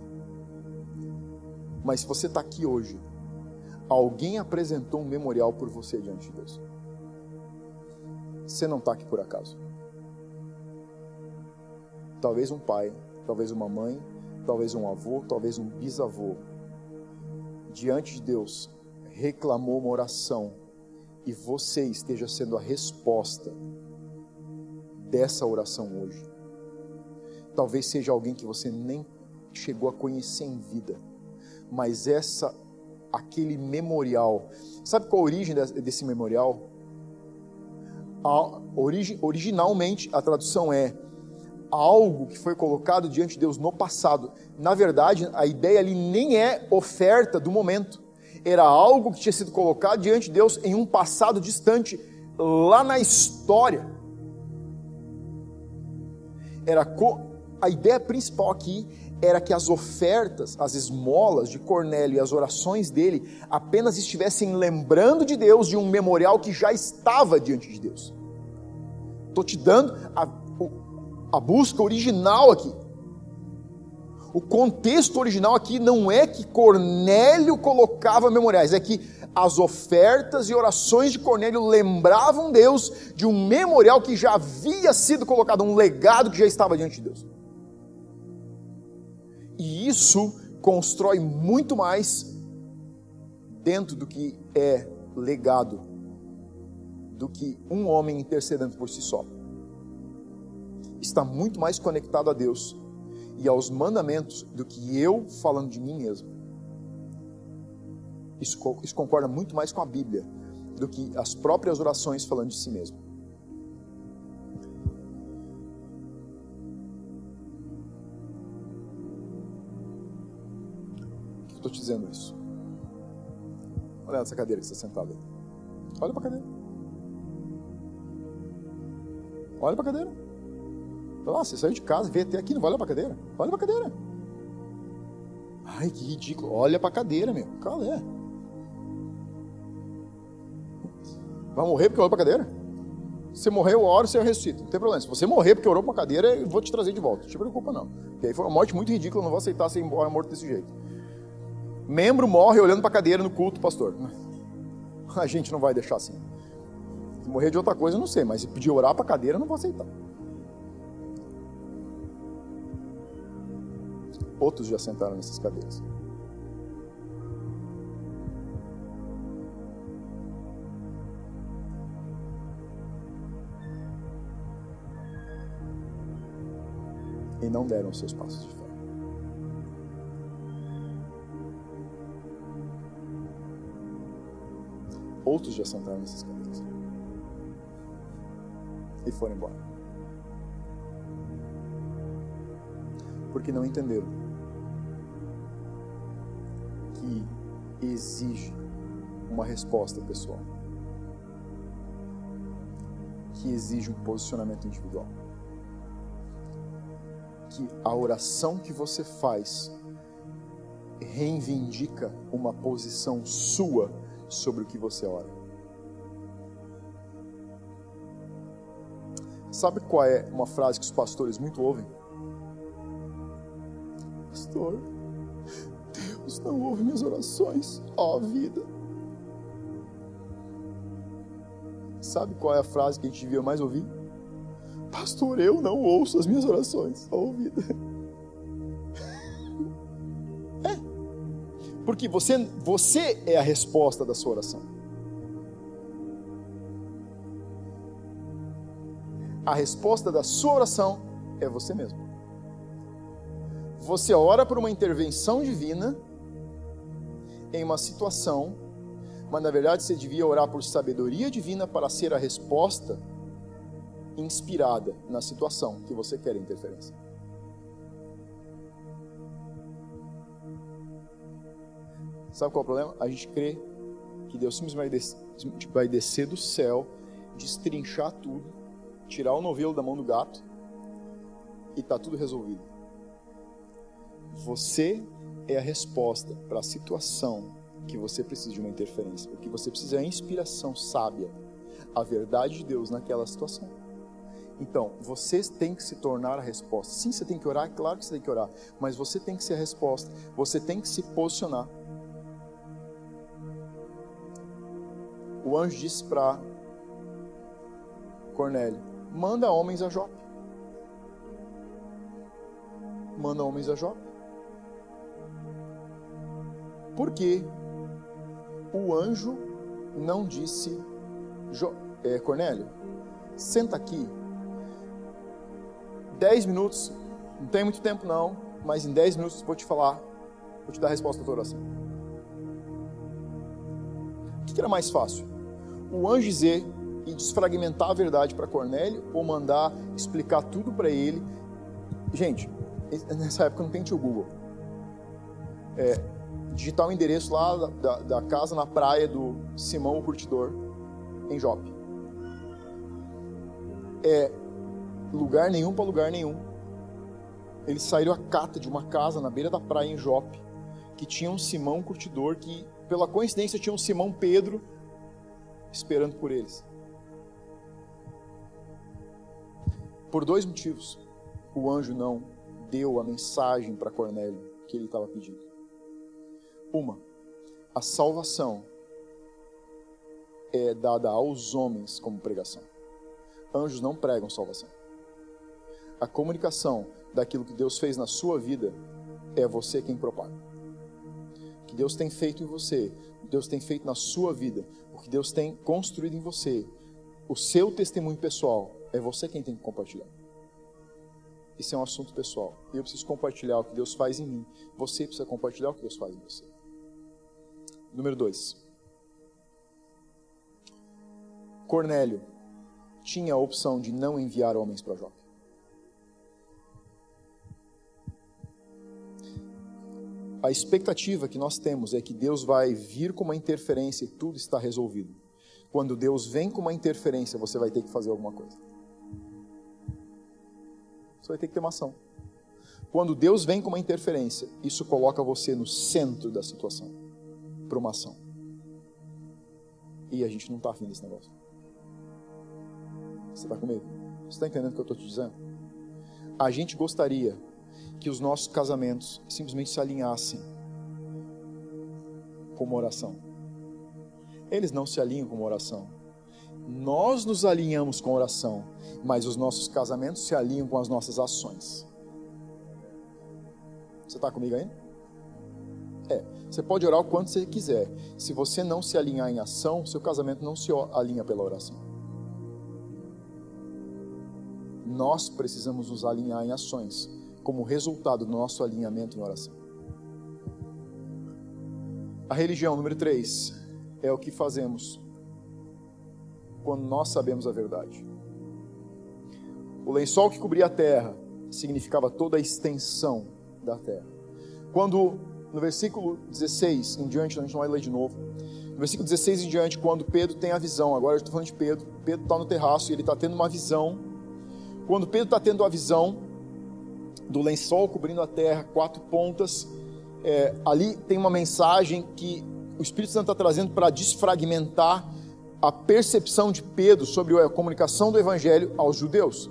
A: Mas se você está aqui hoje, alguém apresentou um memorial por você diante de Deus. Você não está aqui por acaso. Talvez um pai, talvez uma mãe, talvez um avô, talvez um bisavô, diante de Deus, reclamou uma oração e você esteja sendo a resposta dessa oração hoje. Talvez seja alguém que você nem chegou a conhecer em vida, mas essa aquele memorial. Sabe qual a origem desse memorial? A originalmente a tradução é algo que foi colocado diante de Deus no passado. Na verdade, a ideia ali nem é oferta do momento. Era algo que tinha sido colocado diante de Deus em um passado distante, lá na história. Era a ideia principal aqui era que as ofertas, as esmolas de Cornélio e as orações dele apenas estivessem lembrando de Deus de um memorial que já estava diante de Deus. Estou te dando a, a busca original aqui. O contexto original aqui não é que Cornélio colocava memoriais, é que as ofertas e orações de Cornélio lembravam Deus de um memorial que já havia sido colocado, um legado que já estava diante de Deus. E isso constrói muito mais dentro do que é legado do que um homem intercedendo por si só. Está muito mais conectado a Deus e aos mandamentos do que eu falando de mim mesmo. Isso, isso concorda muito mais com a Bíblia do que as próprias orações falando de si mesmo. Estou te dizendo isso? Olha essa cadeira que está sentado aí. Olha para a cadeira. Olha para a cadeira. Nossa, você saiu de casa, veio até aqui, não vai olhar para a cadeira? Olha para a cadeira. Ai, que ridículo. Olha para a cadeira, meu. Qual é? Vai morrer porque olhou para a cadeira? Se você morrer, eu oro, você ressuscita. Não tem problema. Se você morrer porque orou para a cadeira, eu vou te trazer de volta. Não te preocupa, não. Porque aí foi uma morte muito ridícula, eu não vou aceitar ser morto desse jeito. Membro morre olhando para a cadeira no culto, pastor. A gente não vai deixar assim. Se morrer de outra coisa, eu não sei, mas se pedir orar para a cadeira, eu não vou aceitar. Outros já sentaram nessas cadeiras. E não deram seus passos de fé. Outros já sentaram nessas cadeiras. E foram embora. Porque não entenderam que exige uma resposta pessoal. Que exige um posicionamento individual. Que a oração que você faz reivindica uma posição sua sobre o que você ora. Sabe qual é uma frase que os pastores muito ouvem? pastor, Deus não ouve minhas orações, ó vida. Sabe qual é a frase que a gente devia mais ouvir? Pastor, eu não ouço as minhas orações, ó vida. Porque você, você é a resposta da sua oração. A resposta da sua oração é você mesmo. Você ora por uma intervenção divina em uma situação, mas na verdade você devia orar por sabedoria divina para ser a resposta inspirada na situação que você quer interferência. Sabe qual é o problema? A gente crê que Deus simplesmente vai descer do céu, destrinchar tudo, tirar o novelo da mão do gato e está tudo resolvido. Você é a resposta para a situação que você precisa de uma interferência. O que você precisa é a inspiração sábia, a verdade de Deus naquela situação. Então, você tem que se tornar a resposta. Sim, você tem que orar, é claro que você tem que orar, mas você tem que ser a resposta. Você tem que se posicionar. O anjo disse para Cornélio: manda homens a Jope. Manda homens a Jope. Por que o anjo não disse, é, Cornélio, senta aqui, dez minutos, não tem muito tempo não, mas em dez minutos vou te falar, vou te dar a resposta da tua oração. O que era mais fácil? O anjo dizer e desfragmentar a verdade para Cornélio ou mandar explicar tudo para ele? Gente, nessa época não tem tio Google. É, digitar o endereço lá da, da, da, casa na praia do Simão o Curtidor, em Jope. É lugar nenhum para lugar nenhum. Eles saíram a cata de uma casa na beira da praia em Jope, que tinha um Simão Curtidor, que pela coincidência tinha um Simão Pedro esperando por eles. Por dois motivos, o anjo não deu a mensagem para Cornélio que ele estava pedindo. Uma, a salvação é dada aos homens como pregação. Anjos não pregam salvação. A comunicação daquilo que Deus fez na sua vida é você quem propaga. O que Deus tem feito em você, Deus tem feito na sua vida, que Deus tem construído em você, o seu testemunho pessoal, é você quem tem que compartilhar. Isso é um assunto pessoal. Eu preciso compartilhar o que Deus faz em mim. Você precisa compartilhar o que Deus faz em você. Número 2. Cornélio tinha a opção de não enviar homens para Jó. A expectativa que nós temos é que Deus vai vir com uma interferência e tudo está resolvido. Quando Deus vem com uma interferência, você vai ter que fazer alguma coisa. Você vai ter que ter uma ação. Quando Deus vem com uma interferência, isso coloca você no centro da situação para uma ação. E a gente não está afim desse negócio. Você está comigo? Você está entendendo o que eu estou te dizendo? A gente gostaria que os nossos casamentos simplesmente se alinhassem com uma oração. Eles não se alinham com uma oração. Nós nos alinhamos com oração, mas os nossos casamentos se alinham com as nossas ações. Você está comigo aí? É. Você pode orar o quanto você quiser. Se você não se alinhar em ação, seu casamento não se alinha pela oração. Nós precisamos nos alinhar em ações, como resultado do nosso alinhamento em oração. A religião, número 3, é o que fazemos quando nós sabemos a verdade. O lençol que cobria a terra significava toda a extensão da terra. Quando no versículo 16 em diante, a gente não vai ler de novo. No versículo 16 em diante, quando Pedro tem a visão, agora eu estou falando de Pedro, Pedro está no terraço e ele está tendo uma visão. Quando Pedro está tendo a visão do lençol cobrindo a terra, quatro pontas, é, ali tem uma mensagem que o Espírito Santo está trazendo para desfragmentar a percepção de Pedro sobre a comunicação do Evangelho aos judeus.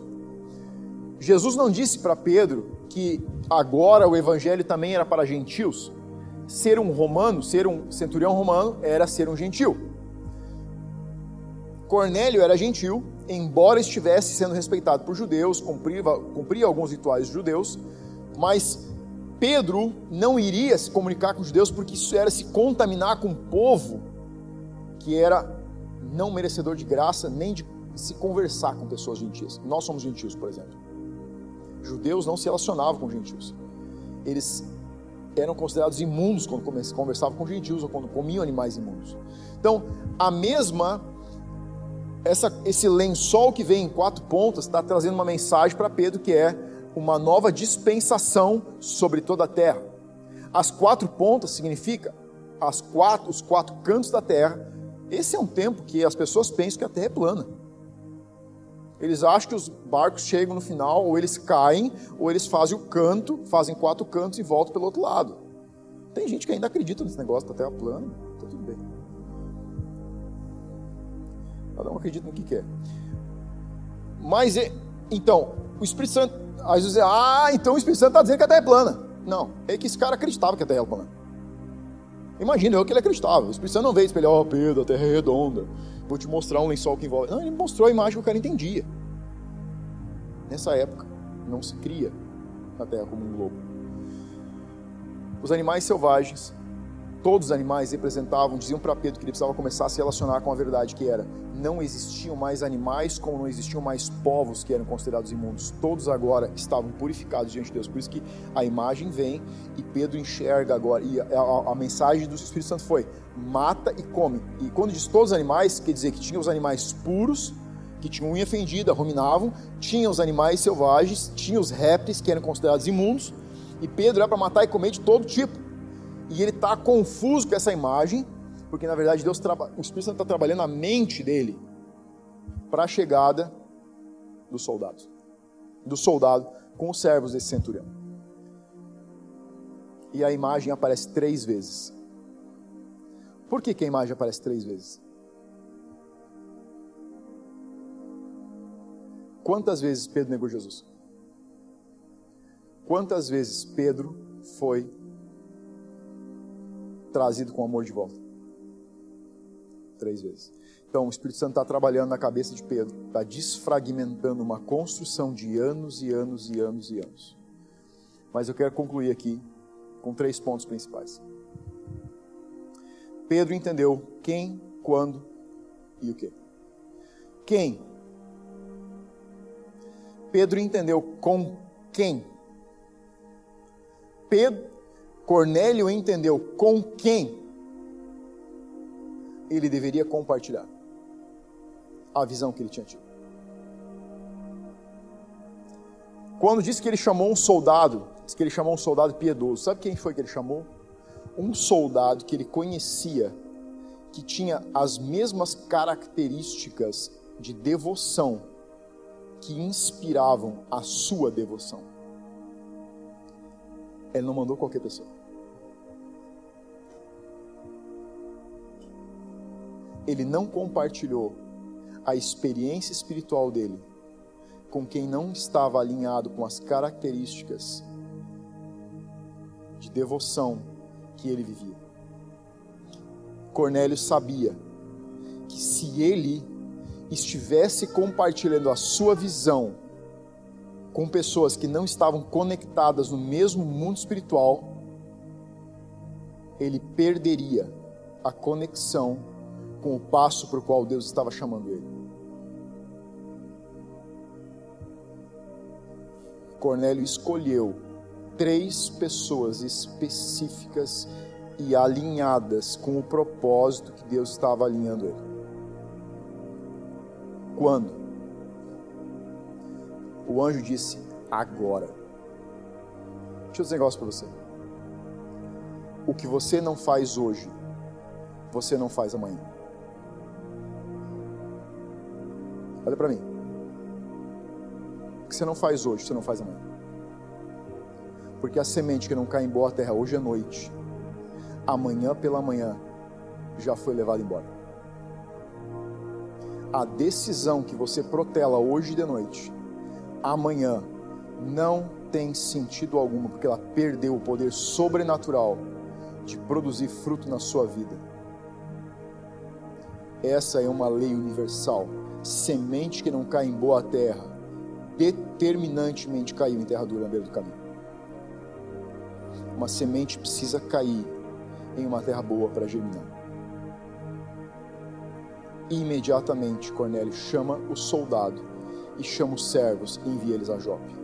A: Jesus não disse para Pedro que agora o evangelho também era para gentios. Ser um romano, ser um centurião romano, era ser um gentil. Cornélio era gentil, embora estivesse sendo respeitado por judeus, cumpria, cumpria alguns rituais judeus, mas Pedro não iria se comunicar com os judeus porque isso era se contaminar com um povo que era não merecedor de graça nem de se conversar com pessoas gentias. Nós somos gentios, por exemplo. Judeus não se relacionavam com gentios. Eles eram considerados imundos quando conversavam com gentios ou quando comiam animais imundos. Então, a mesma essa, esse lençol que vem em quatro pontas está trazendo uma mensagem para Pedro que é uma nova dispensação sobre toda a terra. As quatro pontas significa as quatro, os quatro cantos da terra. Esse é um tempo que as pessoas pensam que a terra é plana. Eles acham que os barcos chegam no final, ou eles caem, ou eles fazem o canto, fazem quatro cantos e voltam pelo outro lado. Tem gente que ainda acredita nesse negócio da terra plana, Cada um acredita no que quer. Mas, então, o Espírito Santo, às vezes, ah, então o Espírito Santo está dizendo que a terra é plana. Não, é que esse cara acreditava que a terra é plana. Imagina eu que ele acreditava. O Espírito Santo não veio espelhar, ó oh, Pedro, a terra é redonda vou te mostrar um lençol que envolve. Não, ele mostrou a imagem que o cara entendia. Nessa época, não se cria a terra como um globo. Os animais selvagens, todos os animais representavam, diziam para Pedro que ele precisava começar a se relacionar com a verdade que era: não existiam mais animais como não existiam mais povos que eram considerados imundos. Todos agora estavam purificados diante de Deus. Por isso que a imagem vem e Pedro enxerga agora. E a, a, a mensagem do Espírito Santo foi: mata e come. E quando diz todos os animais, quer dizer que tinha os animais puros, que tinham unha fendida, ruminavam, tinha os animais selvagens, tinha os répteis, que eram considerados imundos, e Pedro era para matar e comer de todo tipo. E ele está confuso com essa imagem, porque na verdade Deus o Espírito Santo está trabalhando a mente dele para a chegada dos soldados, do soldado com os servos desse centurião. E a imagem aparece três vezes. Por que, que a imagem aparece três vezes? Quantas vezes Pedro negou Jesus? Quantas vezes Pedro foi trazido com amor de volta? Três vezes. Então, o Espírito Santo está trabalhando na cabeça de Pedro, está desfragmentando uma construção de anos e anos e anos e anos. Mas eu quero concluir aqui com três pontos principais. Pedro entendeu quem, quando e o que. Quem? Pedro entendeu com quem. Pedro, Cornélio entendeu com quem ele deveria compartilhar a visão que ele tinha tido. Quando disse que ele chamou um soldado, disse que ele chamou um soldado piedoso, sabe quem foi que ele chamou? um soldado que ele conhecia, que tinha as mesmas características de devoção que inspiravam a sua devoção. Ele não mandou qualquer pessoa. Ele não compartilhou a experiência espiritual dele com quem não estava alinhado com as características de devoção que ele vivia. Cornélio sabia que se ele estivesse compartilhando a sua visão com pessoas que não estavam conectadas no mesmo mundo espiritual, ele perderia a conexão com o passo para o qual Deus estava chamando ele. Cornélio escolheu três pessoas específicas e alinhadas com o propósito que Deus estava alinhando ele. Quando? O anjo disse: agora. Deixa eu dizer um negócio para você. O que você não faz hoje, você não faz amanhã. Olha para mim. O que você não faz hoje, você não faz amanhã. Porque a semente que não cai em boa terra hoje à noite, amanhã pela manhã, já foi levada embora. A decisão que você protela hoje de noite, amanhã não tem sentido algum, porque ela perdeu o poder sobrenatural de produzir fruto na sua vida. Essa é uma lei universal. Semente que não cai em boa terra, determinantemente caiu em terra dura na beira do caminho. Uma semente precisa cair em uma terra boa para germinar. Imediatamente Cornélio chama o soldado e chama os servos e envia eles a Jope.